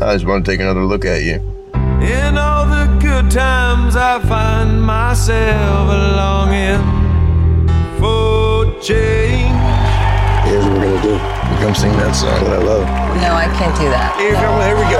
I just want to take another look at you. In all the good times, I find myself longing for change. You come sing that song that I love. No, I can't do that. Here, come, here we go.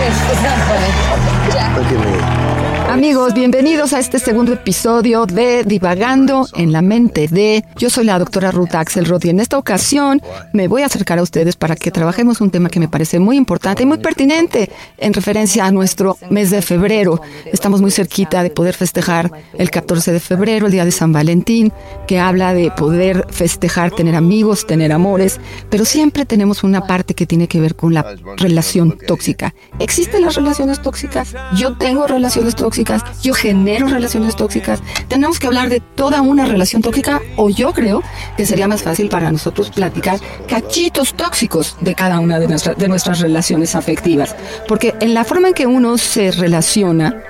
It's not funny. Jack. Look at me. Amigos, bienvenidos a este segundo episodio de Divagando en la mente de. Yo soy la doctora Ruth Axelrod y en esta ocasión me voy a acercar a ustedes para que trabajemos un tema que me parece muy importante y muy pertinente en referencia a nuestro mes de febrero. Estamos muy cerquita de poder festejar el 14 de febrero, el día de San Valentín, que habla de poder festejar, tener amigos, tener amores, pero siempre tenemos una parte que tiene que ver con la relación tóxica. ¿Existen las relaciones tóxicas? Yo tengo relaciones tóxicas, yo genero relaciones tóxicas. Tenemos que hablar de toda una relación tóxica o yo creo que sería más fácil para nosotros platicar cachitos tóxicos de cada una de, nuestra- de nuestras relaciones afectivas. Porque en la forma en que uno se relaciona,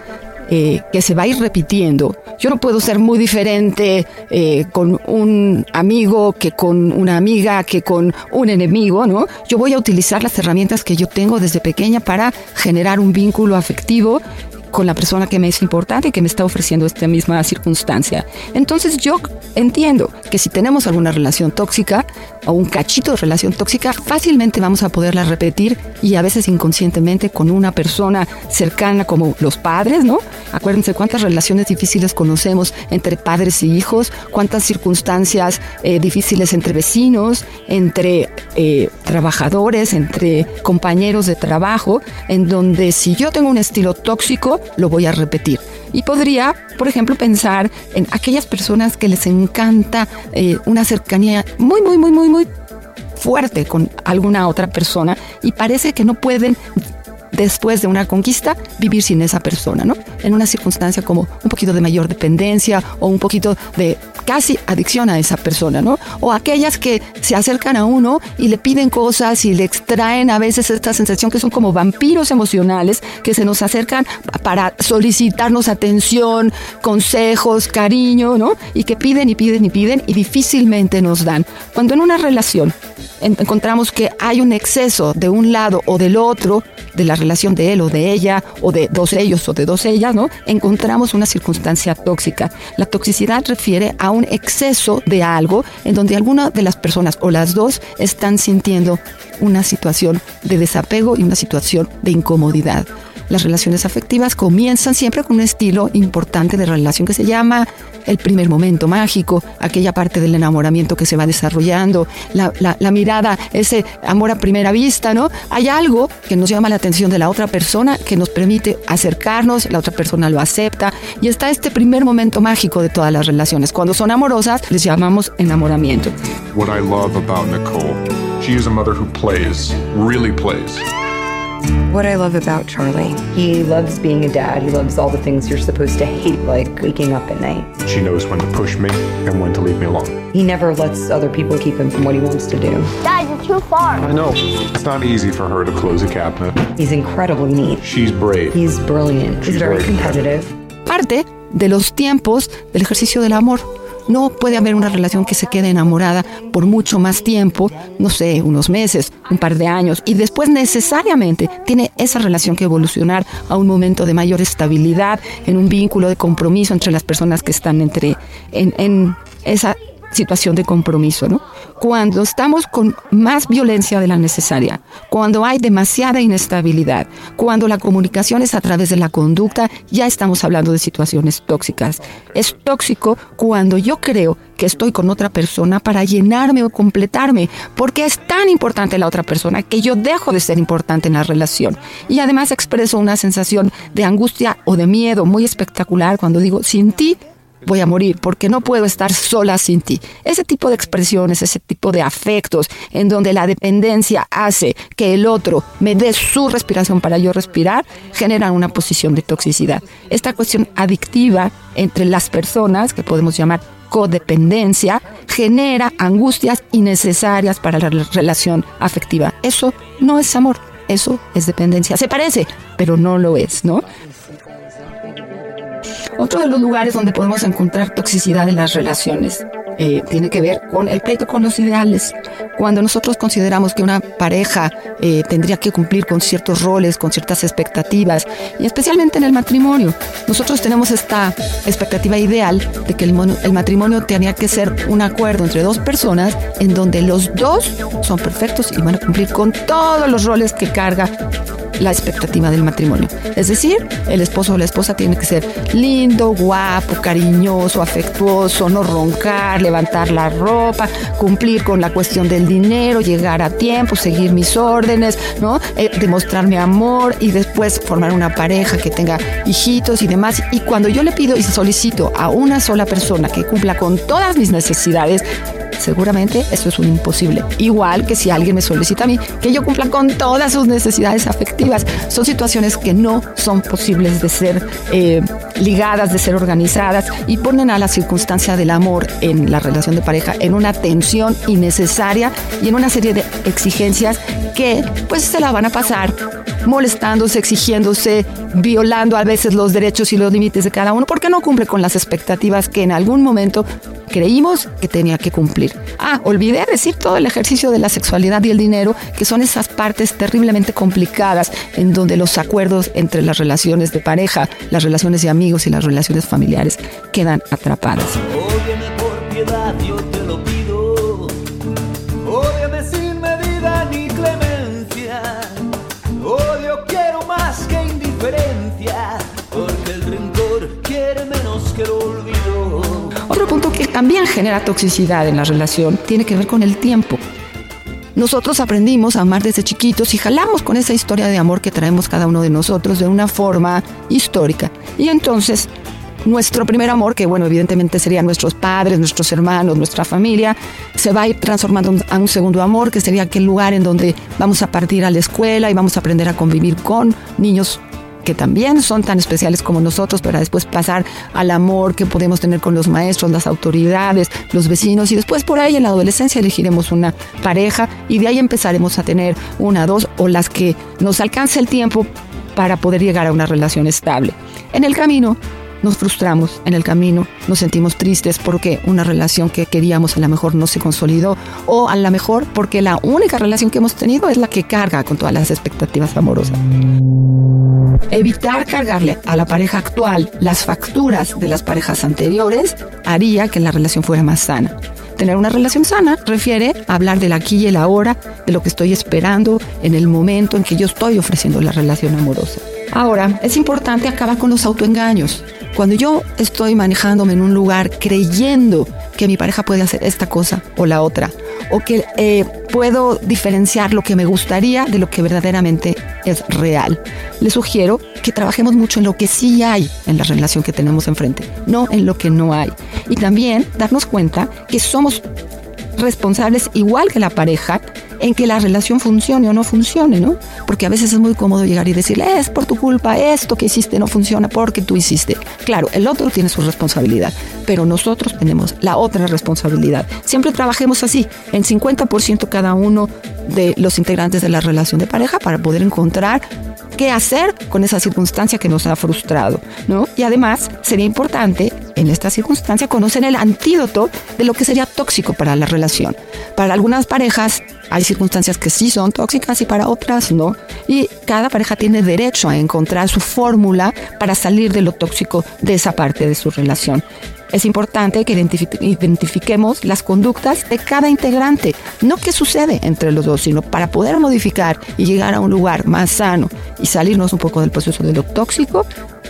eh, que se va a ir repitiendo. Yo no puedo ser muy diferente eh, con un amigo que con una amiga, que con un enemigo, ¿no? Yo voy a utilizar las herramientas que yo tengo desde pequeña para generar un vínculo afectivo con la persona que me es importante y que me está ofreciendo esta misma circunstancia. Entonces yo entiendo que si tenemos alguna relación tóxica o un cachito de relación tóxica, fácilmente vamos a poderla repetir y a veces inconscientemente con una persona cercana como los padres, ¿no? Acuérdense cuántas relaciones difíciles conocemos entre padres y hijos, cuántas circunstancias eh, difíciles entre vecinos, entre eh, trabajadores, entre compañeros de trabajo, en donde si yo tengo un estilo tóxico, lo voy a repetir. Y podría, por ejemplo, pensar en aquellas personas que les encanta eh, una cercanía muy, muy, muy, muy, muy fuerte con alguna otra persona y parece que no pueden después de una conquista vivir sin esa persona, ¿no? En una circunstancia como un poquito de mayor dependencia o un poquito de casi adicción a esa persona, ¿no? O aquellas que se acercan a uno y le piden cosas y le extraen a veces esta sensación que son como vampiros emocionales que se nos acercan para solicitarnos atención, consejos, cariño, ¿no? Y que piden y piden y piden y difícilmente nos dan. Cuando en una relación en- encontramos que hay un exceso de un lado o del otro, de la relación de él o de ella, o de dos ellos o de dos ellas, ¿no? Encontramos una circunstancia tóxica. La toxicidad refiere a un exceso de algo en donde alguna de las personas o las dos están sintiendo una situación de desapego y una situación de incomodidad. Las relaciones afectivas comienzan siempre con un estilo importante de relación que se llama el primer momento mágico, aquella parte del enamoramiento que se va desarrollando, la, la- la mirada, ese amor a primera vista, ¿no? Hay algo que nos llama la atención de la otra persona, que nos permite acercarnos, la otra persona lo acepta, y está este primer momento mágico de todas las relaciones. Cuando son amorosas, les llamamos enamoramiento. What I love about Nicole, she is a mother who plays, really plays. What I love about Charlie, he loves being a dad. He loves all the things you're supposed to hate, like waking up at night. She knows when to push me and when to leave me alone. He never lets other people keep him from what he wants to do. Dad, you're too far. I know. It's not easy for her to close a cabinet. He's incredibly neat. She's brave. He's brilliant. He's She's very very competitive. parte de los tiempos del ejercicio del amor. No puede haber una relación que se quede enamorada por mucho más tiempo, no sé, unos meses, un par de años, y después necesariamente tiene esa relación que evolucionar a un momento de mayor estabilidad, en un vínculo de compromiso entre las personas que están entre, en, en esa situación de compromiso, ¿no? Cuando estamos con más violencia de la necesaria, cuando hay demasiada inestabilidad, cuando la comunicación es a través de la conducta, ya estamos hablando de situaciones tóxicas. Es tóxico cuando yo creo que estoy con otra persona para llenarme o completarme, porque es tan importante la otra persona que yo dejo de ser importante en la relación. Y además expreso una sensación de angustia o de miedo muy espectacular cuando digo, sin ti voy a morir porque no puedo estar sola sin ti. Ese tipo de expresiones, ese tipo de afectos en donde la dependencia hace que el otro me dé su respiración para yo respirar, generan una posición de toxicidad. Esta cuestión adictiva entre las personas, que podemos llamar codependencia, genera angustias innecesarias para la relación afectiva. Eso no es amor, eso es dependencia. Se parece, pero no lo es, ¿no? Otro de los lugares donde podemos encontrar toxicidad en las relaciones eh, tiene que ver con el pleito con los ideales. Cuando nosotros consideramos que una pareja eh, tendría que cumplir con ciertos roles, con ciertas expectativas, y especialmente en el matrimonio, nosotros tenemos esta expectativa ideal de que el, matrimonio tenía que ser un acuerdo entre dos personas en donde los dos son perfectos y van a cumplir con todos los roles que carga la expectativa del matrimonio. Es decir, el esposo o la esposa tiene que ser lindo, guapo, cariñoso, afectuoso, no roncar, levantar la ropa, cumplir con la cuestión del dinero, llegar a tiempo, seguir mis órdenes, ¿no? Eh, demostrar mi amor y después formar una pareja que tenga hijitos y demás. Y cuando yo le pido y solicito a una sola persona que cumpla con todas mis necesidades, seguramente eso es un imposible. Igual que si alguien me solicita a mí que yo cumpla con todas sus necesidades afectivas. Son situaciones que no son posibles de ser eh, ligadas, de ser organizadas y ponen a la circunstancia del amor en la relación de pareja en una tensión innecesaria y en una serie de exigencias que pues se la van a pasar molestándose, exigiéndose, violando a veces los derechos y los límites de cada uno porque no cumple con las expectativas que en algún momento creímos que tenía que cumplir. Ah, olvidé decir todo el ejercicio de la sexualidad y el dinero, que son esas partes terriblemente complicadas en donde los acuerdos entre las relaciones de pareja, las relaciones de amigos y las relaciones familiares quedan atrapadas. Óyeme por piedad, yo te lo pido. Óyeme sin medida ni clemencia. Odio quiero más que indiferencia. Porque el rencor quiere menos que el olvido. Otro punto que también genera toxicidad en la relación tiene que ver con el tiempo. Nosotros aprendimos a amar desde chiquitos y jalamos con esa historia de amor que traemos cada uno de nosotros de una forma histórica. Y entonces nuestro primer amor, que bueno, evidentemente serían nuestros padres, nuestros hermanos, nuestra familia, se va a ir transformando a un segundo amor, que sería aquel lugar en donde vamos a partir a la escuela y vamos a aprender a convivir con niños que también son tan especiales como nosotros, para después pasar al amor que podemos tener con los maestros, las autoridades, los vecinos, y después por ahí en la adolescencia elegiremos una pareja y de ahí empezaremos a tener una, dos o las que nos alcance el tiempo para poder llegar a una relación estable. En el camino nos frustramos en el camino, nos sentimos tristes porque una relación que queríamos a lo mejor no se consolidó o a lo mejor porque la única relación que hemos tenido es la que carga con todas las expectativas amorosas. Evitar cargarle a la pareja actual las facturas de las parejas anteriores haría que la relación fuera más sana. Tener una relación sana refiere a hablar del aquí y el ahora, de lo que estoy esperando en el momento en que yo estoy ofreciendo la relación amorosa. Ahora, es importante acabar con los autoengaños. Cuando yo estoy manejándome en un lugar creyendo que mi pareja puede hacer esta cosa o la otra, o que eh, puedo diferenciar lo que me gustaría de lo que verdaderamente es real, le sugiero que trabajemos mucho en lo que sí hay en la relación que tenemos enfrente, no en lo que no hay. Y también darnos cuenta que somos responsables igual que la pareja en que la relación funcione o no funcione, ¿no? Porque a veces es muy cómodo llegar y decirle, es por tu culpa, esto que hiciste no funciona porque tú hiciste. Claro, el otro tiene su responsabilidad, pero nosotros tenemos la otra responsabilidad. Siempre trabajemos así, en 50% cada uno de los integrantes de la relación de pareja para poder encontrar qué hacer con esa circunstancia que nos ha frustrado, ¿no? Y además sería importante en esta circunstancia conocer el antídoto de lo que sería tóxico para la relación. Para algunas parejas hay circunstancias que sí son tóxicas y para otras no. Y cada pareja tiene derecho a encontrar su fórmula para salir de lo tóxico de esa parte de su relación. es importante que identifiquemos las conductas de cada integrante, no qué sucede entre los dos, sino para poder modificar y llegar a un lugar más sano y salirnos un poco del proceso de lo tóxico,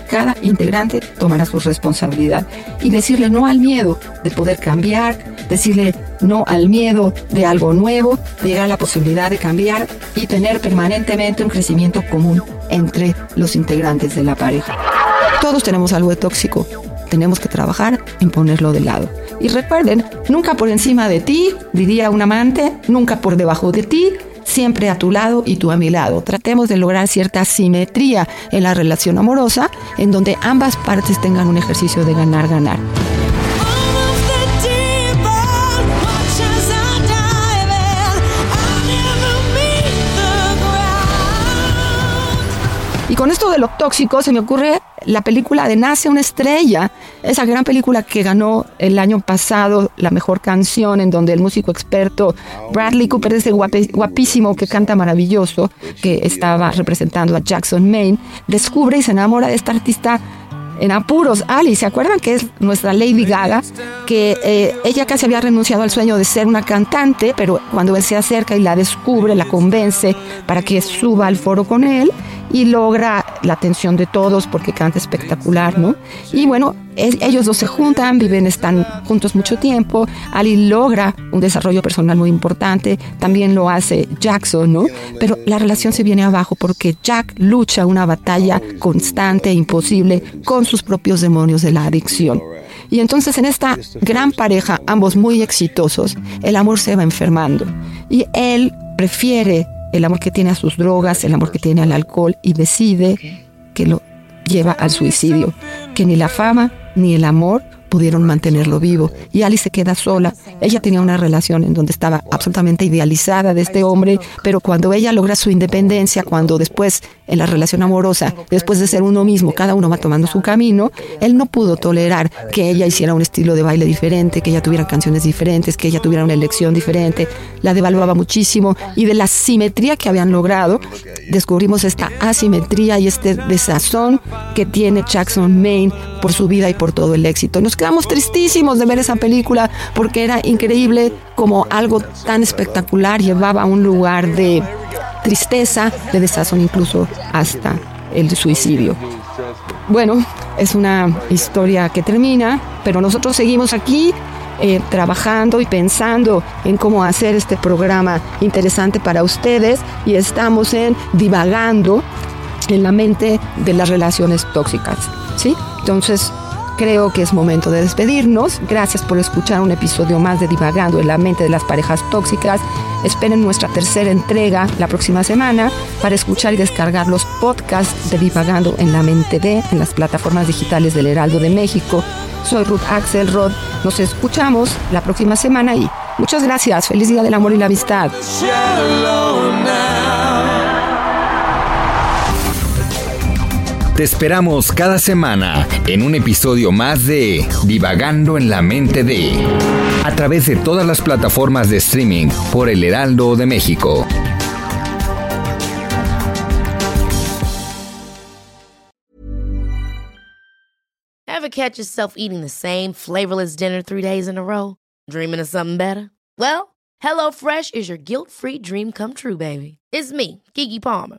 cada integrante tomará su responsabilidad y decirle no al miedo de poder cambiar, decirle no al miedo de algo nuevo, llegar a la posibilidad de cambiar y tener permanentemente un crecimiento común entre los integrantes de la pareja. Todos tenemos algo de tóxico, tenemos que trabajar en ponerlo de lado. Y recuerden, nunca por encima de ti, diría un amante, nunca por debajo de ti, siempre a tu lado y tú a mi lado. Tratemos de lograr cierta simetría en la relación amorosa, en donde ambas partes tengan un ejercicio de ganar-ganar. Y con esto de lo tóxico se me ocurre la película de Nace una estrella, esa gran película que ganó el año pasado la mejor canción en donde el músico experto Bradley Cooper, ese guapísimo que canta maravilloso, que estaba representando a Jackson Maine, descubre y se enamora de esta artista en apuros. Ali, ¿se acuerdan que es nuestra Lady Gaga? Que eh, ella casi había renunciado al sueño de ser una cantante, pero cuando él se acerca y la descubre, la convence para que suba al foro con él y logra la atención de todos porque canta espectacular, ¿no? Y bueno, ellos dos se juntan, viven, están juntos mucho tiempo. Ali logra un desarrollo personal muy importante, también lo hace Jackson, ¿no? Pero la relación se viene abajo porque Jack lucha una batalla constante e imposible con sus propios demonios de la adicción. Y entonces en esta gran pareja, ambos muy exitosos, el amor se va enfermando. Y él prefiere el amor que tiene a sus drogas, el amor que tiene al alcohol y decide que lo lleva al suicidio, que ni la fama ni el amor pudieron mantenerlo vivo. Y Alice se queda sola. Ella tenía una relación en donde estaba absolutamente idealizada de este hombre, pero cuando ella logra su independencia, cuando después en la relación amorosa, después de ser uno mismo, cada uno va tomando su camino, él no pudo tolerar que ella hiciera un estilo de baile diferente, que ella tuviera canciones diferentes, que ella tuviera una elección diferente, la devaluaba muchísimo y de la simetría que habían logrado, descubrimos esta asimetría y este desazón que tiene Jackson Maine por su vida y por todo el éxito. Nos quedamos tristísimos de ver esa película porque era increíble como algo tan espectacular llevaba a un lugar de tristeza, de desazón incluso hasta el suicidio. Bueno, es una historia que termina, pero nosotros seguimos aquí eh, trabajando y pensando en cómo hacer este programa interesante para ustedes y estamos en divagando en la mente de las relaciones tóxicas, ¿sí? Entonces, creo que es momento de despedirnos. Gracias por escuchar un episodio más de Divagando en la mente de las parejas tóxicas. Esperen nuestra tercera entrega la próxima semana para escuchar y descargar los podcasts de Divagando en la mente de en las plataformas digitales del Heraldo de México. Soy Ruth Axel Rod. Nos escuchamos la próxima semana y muchas gracias. Feliz Día del Amor y la Amistad. Te esperamos cada semana en un episodio más de Divagando en la mente de a través de todas las plataformas de streaming por El Heraldo de México. Ever catch yourself eating the same flavorless dinner three days in a row? Dreaming of something better? Well, HelloFresh is your guilt-free dream come true, baby. It's me, Kiki Palmer.